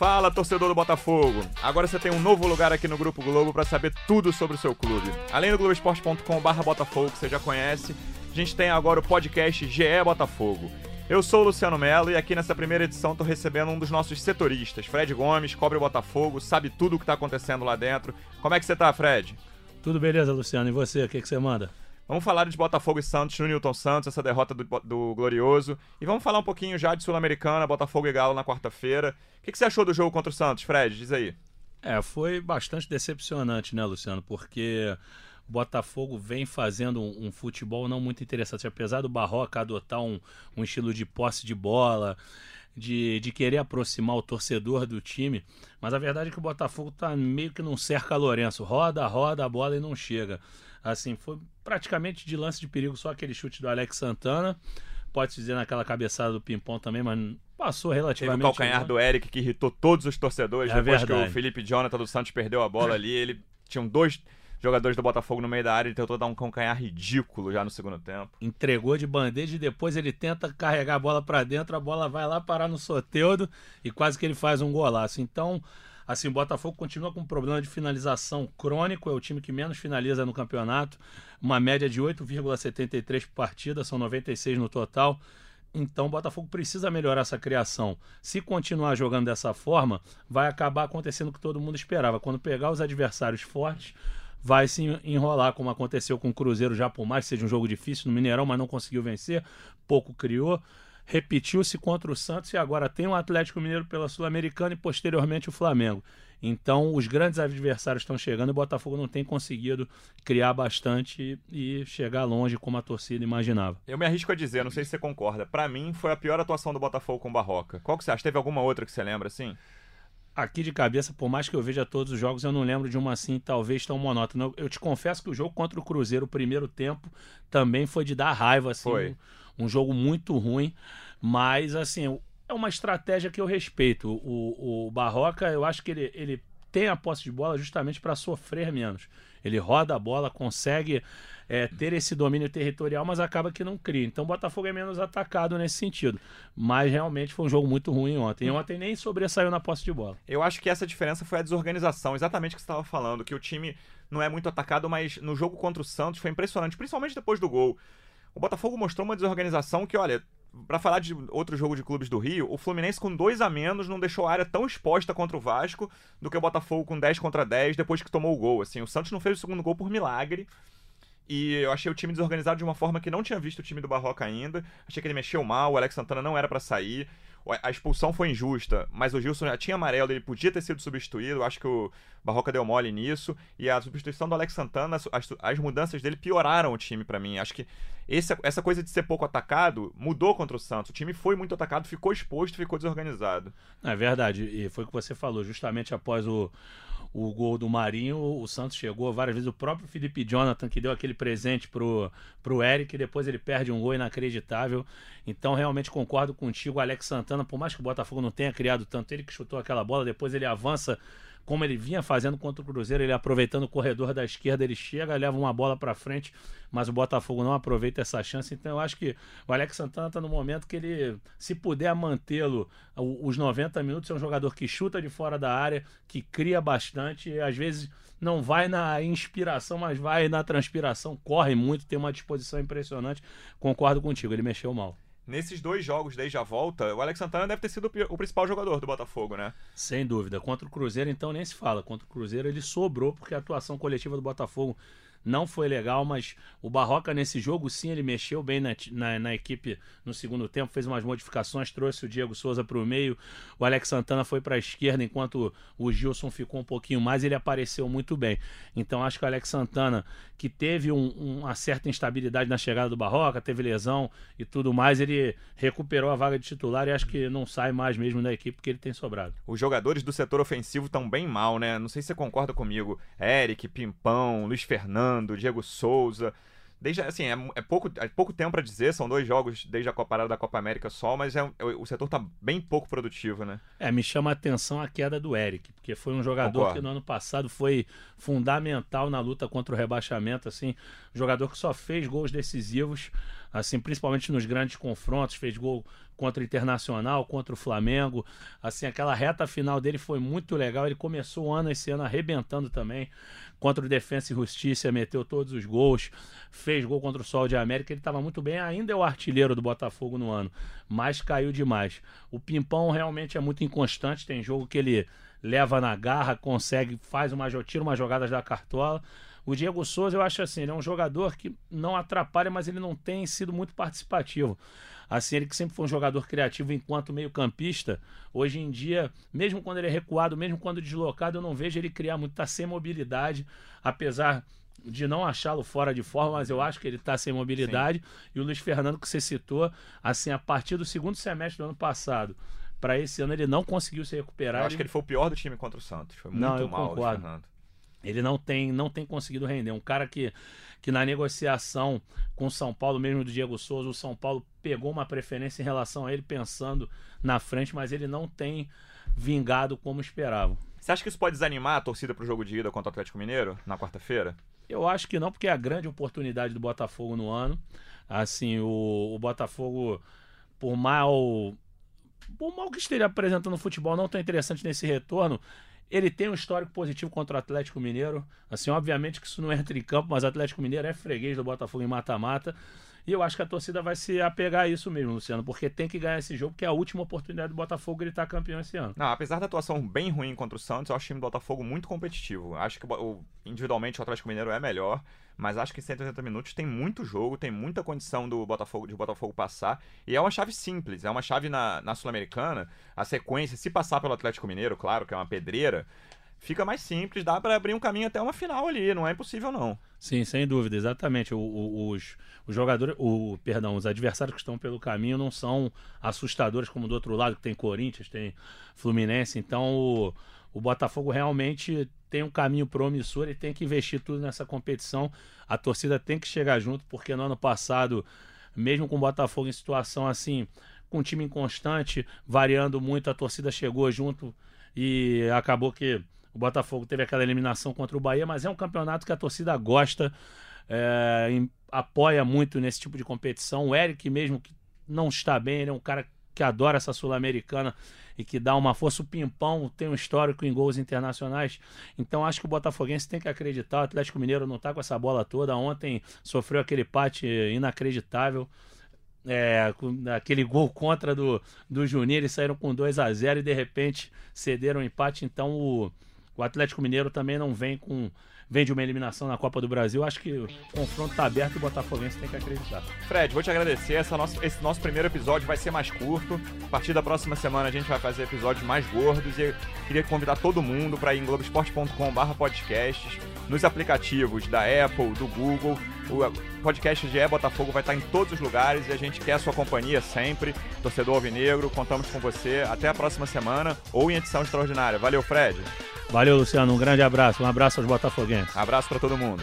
Fala, torcedor do Botafogo! Agora você tem um novo lugar aqui no Grupo Globo para saber tudo sobre o seu clube. Além do globesport.com.br Botafogo, que você já conhece, a gente tem agora o podcast GE Botafogo. Eu sou o Luciano Melo e aqui nessa primeira edição estou recebendo um dos nossos setoristas, Fred Gomes, cobre o Botafogo, sabe tudo o que está acontecendo lá dentro. Como é que você tá, Fred? Tudo beleza, Luciano. E você, o que, que você manda? Vamos falar de Botafogo e Santos no Newton Santos, essa derrota do, do Glorioso. E vamos falar um pouquinho já de Sul-Americana, Botafogo e Galo na quarta-feira. O que, que você achou do jogo contra o Santos, Fred? Diz aí. É, foi bastante decepcionante, né, Luciano? Porque o Botafogo vem fazendo um, um, futebol não muito interessante. Apesar do Barroca adotar um, um estilo de posse de bola, de, de querer aproximar o torcedor do time, mas a verdade é que o Botafogo tá meio que num cerca Lourenço. Roda, roda a bola e não chega. Assim, foi praticamente de lance de perigo só aquele chute do Alex Santana. Pode se dizer naquela cabeçada do Pimpão também, mas passou relativamente. Teve o calcanhar do Eric que irritou todos os torcedores é depois verdade. que o Felipe Jonathan do Santos perdeu a bola ali. Ele tinham dois jogadores do Botafogo no meio da área, ele tentou dar um calcanhar ridículo já no segundo tempo. Entregou de bandeja e depois ele tenta carregar a bola para dentro, a bola vai lá parar no Soteudo e quase que ele faz um golaço. Então, Assim, o Botafogo continua com um problema de finalização crônico, é o time que menos finaliza no campeonato, uma média de 8,73 por partida, são 96 no total. Então o Botafogo precisa melhorar essa criação. Se continuar jogando dessa forma, vai acabar acontecendo o que todo mundo esperava. Quando pegar os adversários fortes, vai se enrolar, como aconteceu com o Cruzeiro já, por mais que seja um jogo difícil no Mineirão, mas não conseguiu vencer, pouco criou repetiu-se contra o Santos e agora tem o Atlético Mineiro pela Sul-Americana e posteriormente o Flamengo. Então, os grandes adversários estão chegando e o Botafogo não tem conseguido criar bastante e chegar longe como a torcida imaginava. Eu me arrisco a dizer, não sei se você concorda, para mim foi a pior atuação do Botafogo com o Barroca. Qual que você acha? Teve alguma outra que você lembra assim? Aqui de cabeça, por mais que eu veja todos os jogos, eu não lembro de uma assim, talvez tão monótona. Eu te confesso que o jogo contra o Cruzeiro, o primeiro tempo, também foi de dar raiva, assim. Foi um jogo muito ruim, mas assim, é uma estratégia que eu respeito. O, o Barroca, eu acho que ele, ele tem a posse de bola justamente para sofrer menos. Ele roda a bola, consegue é, ter esse domínio territorial, mas acaba que não cria. Então o Botafogo é menos atacado nesse sentido. Mas realmente foi um jogo muito ruim ontem. E ontem nem sobressaiu na posse de bola. Eu acho que essa diferença foi a desorganização, exatamente o que você estava falando, que o time não é muito atacado, mas no jogo contra o Santos foi impressionante, principalmente depois do gol. O Botafogo mostrou uma desorganização que, olha, para falar de outro jogo de clubes do Rio, o Fluminense com dois a menos não deixou a área tão exposta contra o Vasco do que o Botafogo com 10 contra 10 depois que tomou o gol. Assim, o Santos não fez o segundo gol por milagre. E eu achei o time desorganizado de uma forma que não tinha visto o time do Barroca ainda. Achei que ele mexeu mal, o Alex Santana não era para sair a expulsão foi injusta, mas o Gilson já tinha amarelo, ele podia ter sido substituído. Acho que o Barroca deu mole nisso. E a substituição do Alex Santana, as, as mudanças dele pioraram o time para mim. Acho que esse, essa coisa de ser pouco atacado mudou contra o Santos. O time foi muito atacado, ficou exposto, ficou desorganizado. É verdade, e foi o que você falou, justamente após o o gol do Marinho, o Santos chegou várias vezes. O próprio Felipe Jonathan, que deu aquele presente pro, pro Eric, depois ele perde um gol inacreditável. Então, realmente concordo contigo, Alex Santana, por mais que o Botafogo não tenha criado tanto, ele que chutou aquela bola, depois ele avança como ele vinha fazendo contra o Cruzeiro, ele aproveitando o corredor da esquerda, ele chega, leva uma bola para frente, mas o Botafogo não aproveita essa chance. Então eu acho que o Alex Santana está no momento que ele, se puder mantê-lo os 90 minutos, é um jogador que chuta de fora da área, que cria bastante, e às vezes não vai na inspiração, mas vai na transpiração, corre muito, tem uma disposição impressionante. Concordo contigo, ele mexeu mal nesses dois jogos desde a volta, o Alex Santana deve ter sido o principal jogador do Botafogo, né? Sem dúvida. Contra o Cruzeiro, então, nem se fala. Contra o Cruzeiro, ele sobrou, porque a atuação coletiva do Botafogo não foi legal, mas o Barroca nesse jogo, sim, ele mexeu bem na, na, na equipe no segundo tempo, fez umas modificações, trouxe o Diego Souza para o meio, o Alex Santana foi para a esquerda, enquanto o Gilson ficou um pouquinho mais, ele apareceu muito bem. Então acho que o Alex Santana, que teve um, uma certa instabilidade na chegada do Barroca, teve lesão e tudo mais, ele recuperou a vaga de titular e acho que não sai mais mesmo da equipe porque ele tem sobrado. Os jogadores do setor ofensivo estão bem mal, né? Não sei se você concorda comigo. Eric, Pimpão, Luiz Fernando. Fernando, Diego Souza. Desde, assim, é, é pouco, é pouco tempo para dizer, são dois jogos desde a Copa parada da Copa América só, mas é, é, o setor tá bem pouco produtivo, né? É, me chama a atenção a queda do Eric, porque foi um jogador Concordo. que no ano passado foi fundamental na luta contra o rebaixamento, assim, jogador que só fez gols decisivos assim, principalmente nos grandes confrontos, fez gol contra o Internacional, contra o Flamengo. Assim, aquela reta final dele foi muito legal. Ele começou o ano esse ano arrebentando também. Contra o Defensa e Justiça, meteu todos os gols, fez gol contra o Sol de América. Ele estava muito bem, ainda é o artilheiro do Botafogo no ano, mas caiu demais. O Pimpão realmente é muito inconstante. Tem jogo que ele leva na garra, consegue, faz uma, tira umas jogadas da cartola. O Diego Souza, eu acho assim, ele é um jogador que não atrapalha, mas ele não tem sido muito participativo. Assim, ele que sempre foi um jogador criativo enquanto meio-campista, hoje em dia, mesmo quando ele é recuado, mesmo quando deslocado, eu não vejo ele criar muito, tá sem mobilidade, apesar de não achá-lo fora de forma, mas eu acho que ele está sem mobilidade. Sim. E o Luiz Fernando, que você citou, assim, a partir do segundo semestre do ano passado, para esse ano ele não conseguiu se recuperar. Eu acho que ele foi o pior do time contra o Santos. Foi muito não, eu mal, concordo. Fernando. Ele não tem, não tem conseguido render. Um cara que, que na negociação com o São Paulo, mesmo do Diego Souza, o São Paulo pegou uma preferência em relação a ele, pensando na frente, mas ele não tem vingado como esperava. Você acha que isso pode desanimar a torcida para o jogo de ida contra o Atlético Mineiro na quarta-feira? Eu acho que não, porque é a grande oportunidade do Botafogo no ano. Assim, o, o Botafogo, por mal por mal que esteja apresentando no futebol, não tão interessante nesse retorno, ele tem um histórico positivo contra o Atlético Mineiro. Assim, obviamente que isso não entra em campo, mas o Atlético Mineiro é freguês do Botafogo em mata-mata. E eu acho que a torcida vai se apegar a isso mesmo, Luciano, porque tem que ganhar esse jogo, que é a última oportunidade do Botafogo gritar campeão esse ano. Não, apesar da atuação bem ruim contra o Santos, eu acho o time do Botafogo muito competitivo. Acho que individualmente o Atlético Mineiro é melhor, mas acho que 180 minutos tem muito jogo, tem muita condição do Botafogo de Botafogo passar. E é uma chave simples, é uma chave na, na Sul-Americana. A sequência, se passar pelo Atlético Mineiro, claro que é uma pedreira, fica mais simples, dá para abrir um caminho até uma final ali, não é impossível não. Sim, sem dúvida, exatamente. O, o, os, jogadores, o, perdão, os adversários que estão pelo caminho não são assustadores como do outro lado, que tem Corinthians, tem Fluminense, então o, o Botafogo realmente tem um caminho promissor e tem que investir tudo nessa competição. A torcida tem que chegar junto, porque no ano passado, mesmo com o Botafogo em situação assim, com um time inconstante, variando muito, a torcida chegou junto e acabou que o Botafogo teve aquela eliminação contra o Bahia, mas é um campeonato que a torcida gosta, é, apoia muito nesse tipo de competição. O Eric, mesmo que não está bem, ele é um cara que adora essa Sul-Americana e que dá uma força. O Pimpão tem um histórico em gols internacionais. Então acho que o Botafoguense tem que acreditar. O Atlético Mineiro não está com essa bola toda. Ontem sofreu aquele empate inacreditável. É, aquele gol contra do, do Juninho, eles saíram com 2 a 0 e de repente cederam o empate. Então o, o Atlético Mineiro também não vem com vem de uma eliminação na Copa do Brasil. Acho que o confronto está aberto e o Botafoguense tem que acreditar. Fred, vou te agradecer. Essa nossa, esse nosso primeiro episódio vai ser mais curto. A partir da próxima semana a gente vai fazer episódios mais gordos e queria convidar todo mundo para ir em globesport.com/podcasts, nos aplicativos da Apple, do Google. O podcast de É Botafogo vai estar em todos os lugares e a gente quer a sua companhia sempre. Torcedor Alvinegro, contamos com você. Até a próxima semana ou em edição extraordinária. Valeu, Fred. Valeu, Luciano. Um grande abraço. Um abraço aos botafoguenses. Abraço para todo mundo.